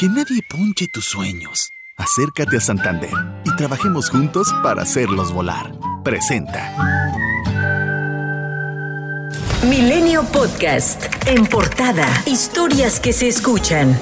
Que nadie ponche tus sueños. Acércate a Santander y trabajemos juntos para hacerlos volar. Presenta. Milenio Podcast. En portada. Historias que se escuchan.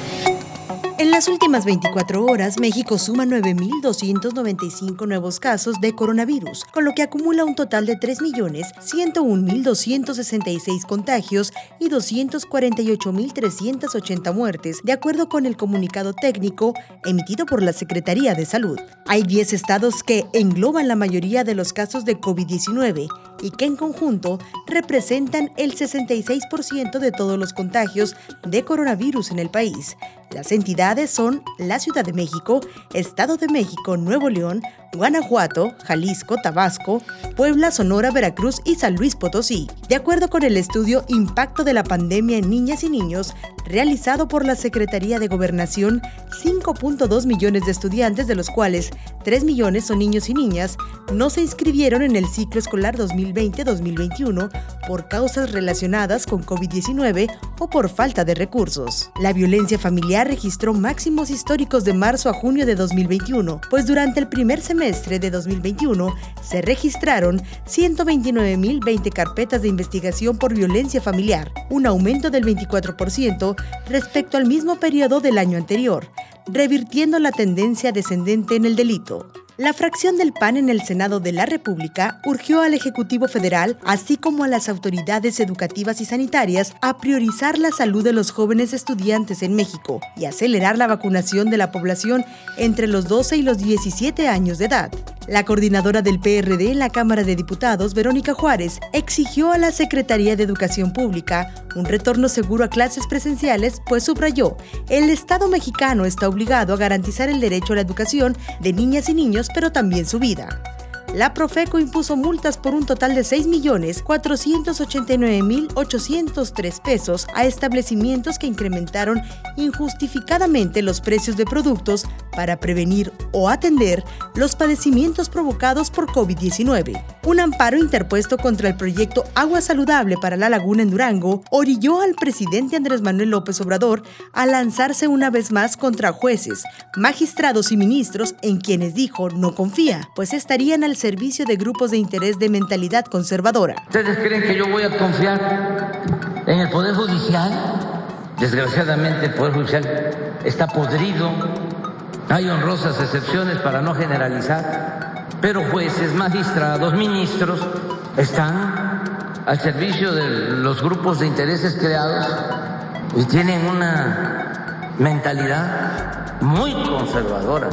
En las últimas 24 horas, México suma 9.295 nuevos casos de coronavirus, con lo que acumula un total de 3.101.266 contagios y 248.380 muertes, de acuerdo con el comunicado técnico emitido por la Secretaría de Salud. Hay 10 estados que engloban la mayoría de los casos de COVID-19 y que en conjunto representan el 66% de todos los contagios de coronavirus en el país. Las entidades son la Ciudad de México, Estado de México, Nuevo León, Guanajuato, Jalisco, Tabasco, Puebla, Sonora, Veracruz y San Luis Potosí. De acuerdo con el estudio Impacto de la pandemia en niñas y niños, realizado por la Secretaría de Gobernación, 5.2 millones de estudiantes, de los cuales 3 millones son niños y niñas, no se inscribieron en el ciclo escolar 2020-2021 por causas relacionadas con COVID-19 o por falta de recursos. La violencia familiar registró máximos históricos de marzo a junio de 2021, pues durante el primer semestre de 2021 se registraron 129.020 carpetas de investigación por violencia familiar, un aumento del 24% respecto al mismo periodo del año anterior, revirtiendo la tendencia descendente en el delito. La fracción del PAN en el Senado de la República urgió al Ejecutivo Federal, así como a las autoridades educativas y sanitarias, a priorizar la salud de los jóvenes estudiantes en México y acelerar la vacunación de la población entre los 12 y los 17 años de edad. La coordinadora del PRD en la Cámara de Diputados, Verónica Juárez, exigió a la Secretaría de Educación Pública un retorno seguro a clases presenciales, pues subrayó, el Estado mexicano está obligado a garantizar el derecho a la educación de niñas y niños, pero también su vida la Profeco impuso multas por un total de 6.489.803 pesos a establecimientos que incrementaron injustificadamente los precios de productos para prevenir o atender los padecimientos provocados por COVID-19. Un amparo interpuesto contra el proyecto Agua Saludable para la Laguna en Durango orilló al presidente Andrés Manuel López Obrador a lanzarse una vez más contra jueces, magistrados y ministros en quienes dijo no confía, pues estarían al servicio de grupos de interés de mentalidad conservadora. ¿Ustedes creen que yo voy a confiar en el Poder Judicial? Desgraciadamente el Poder Judicial está podrido. Hay honrosas excepciones para no generalizar, pero jueces, magistrados, ministros están al servicio de los grupos de intereses creados y tienen una mentalidad muy conservadora,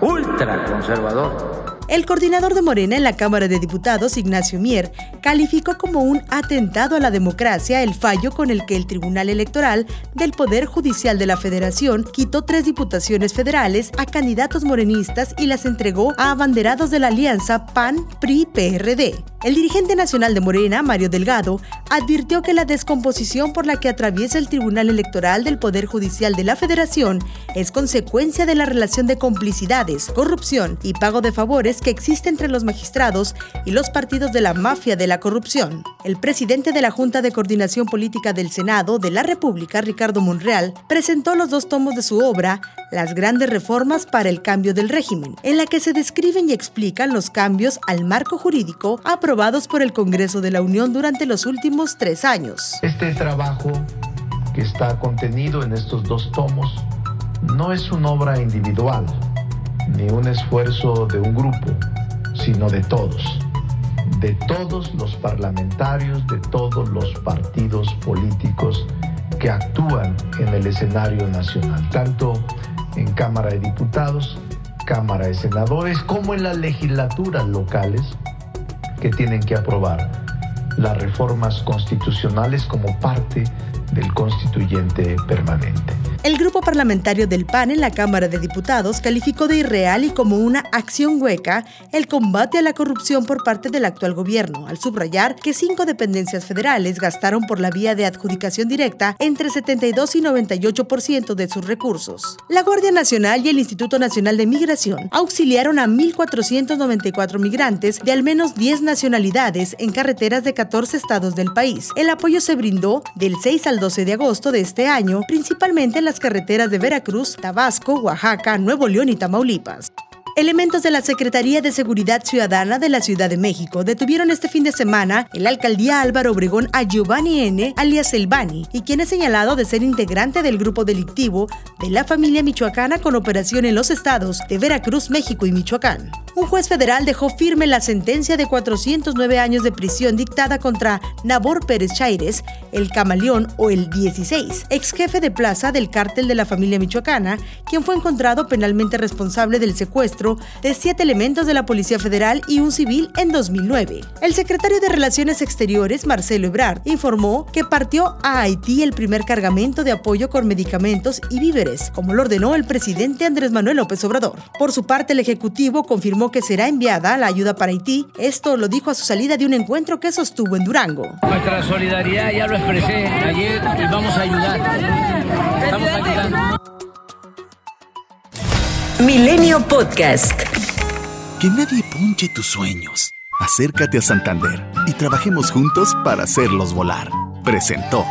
ultra conservadora. El coordinador de Morena en la Cámara de Diputados, Ignacio Mier, calificó como un atentado a la democracia el fallo con el que el Tribunal Electoral del Poder Judicial de la Federación quitó tres diputaciones federales a candidatos morenistas y las entregó a abanderados de la alianza PAN-PRI-PRD. El dirigente nacional de Morena, Mario Delgado, advirtió que la descomposición por la que atraviesa el Tribunal Electoral del Poder Judicial de la Federación es consecuencia de la relación de complicidades, corrupción y pago de favores que existe entre los magistrados y los partidos de la mafia de la corrupción. El presidente de la Junta de Coordinación Política del Senado de la República, Ricardo Monreal, presentó los dos tomos de su obra, Las grandes reformas para el cambio del régimen, en la que se describen y explican los cambios al marco jurídico aprobados por el Congreso de la Unión durante los últimos tres años. Este trabajo que está contenido en estos dos tomos no es una obra individual ni un esfuerzo de un grupo, sino de todos, de todos los parlamentarios, de todos los partidos políticos que actúan en el escenario nacional, tanto en Cámara de Diputados, Cámara de Senadores, como en las legislaturas locales que tienen que aprobar las reformas constitucionales como parte del constituyente permanente. El grupo parlamentario del PAN en la Cámara de Diputados calificó de irreal y como una acción hueca el combate a la corrupción por parte del actual gobierno, al subrayar que cinco dependencias federales gastaron por la vía de adjudicación directa entre 72 y 98% de sus recursos. La Guardia Nacional y el Instituto Nacional de Migración auxiliaron a 1.494 migrantes de al menos 10 nacionalidades en carreteras de 14 estados del país. El apoyo se brindó del 6 al 12 de agosto de este año, principalmente en las carreteras de Veracruz, Tabasco, Oaxaca, Nuevo León y Tamaulipas. Elementos de la Secretaría de Seguridad Ciudadana de la Ciudad de México detuvieron este fin de semana en la alcaldía Álvaro Obregón a Giovanni N., alias El Bani, y quien es señalado de ser integrante del grupo delictivo de la familia michoacana con operación en los estados de Veracruz, México y Michoacán. Un juez federal dejó firme la sentencia de 409 años de prisión dictada contra Nabor Pérez Chaires, el camaleón o el 16, ex jefe de plaza del cártel de la familia michoacana, quien fue encontrado penalmente responsable del de siete elementos de la Policía Federal y un civil en 2009. El secretario de Relaciones Exteriores, Marcelo Ebrard, informó que partió a Haití el primer cargamento de apoyo con medicamentos y víveres, como lo ordenó el presidente Andrés Manuel López Obrador. Por su parte, el Ejecutivo confirmó que será enviada la ayuda para Haití. Esto lo dijo a su salida de un encuentro que sostuvo en Durango. Nuestra solidaridad ya lo expresé ayer y vamos a ayudar. Estamos ayudando. Milenio Podcast. Que nadie punche tus sueños. Acércate a Santander y trabajemos juntos para hacerlos volar. Presentó.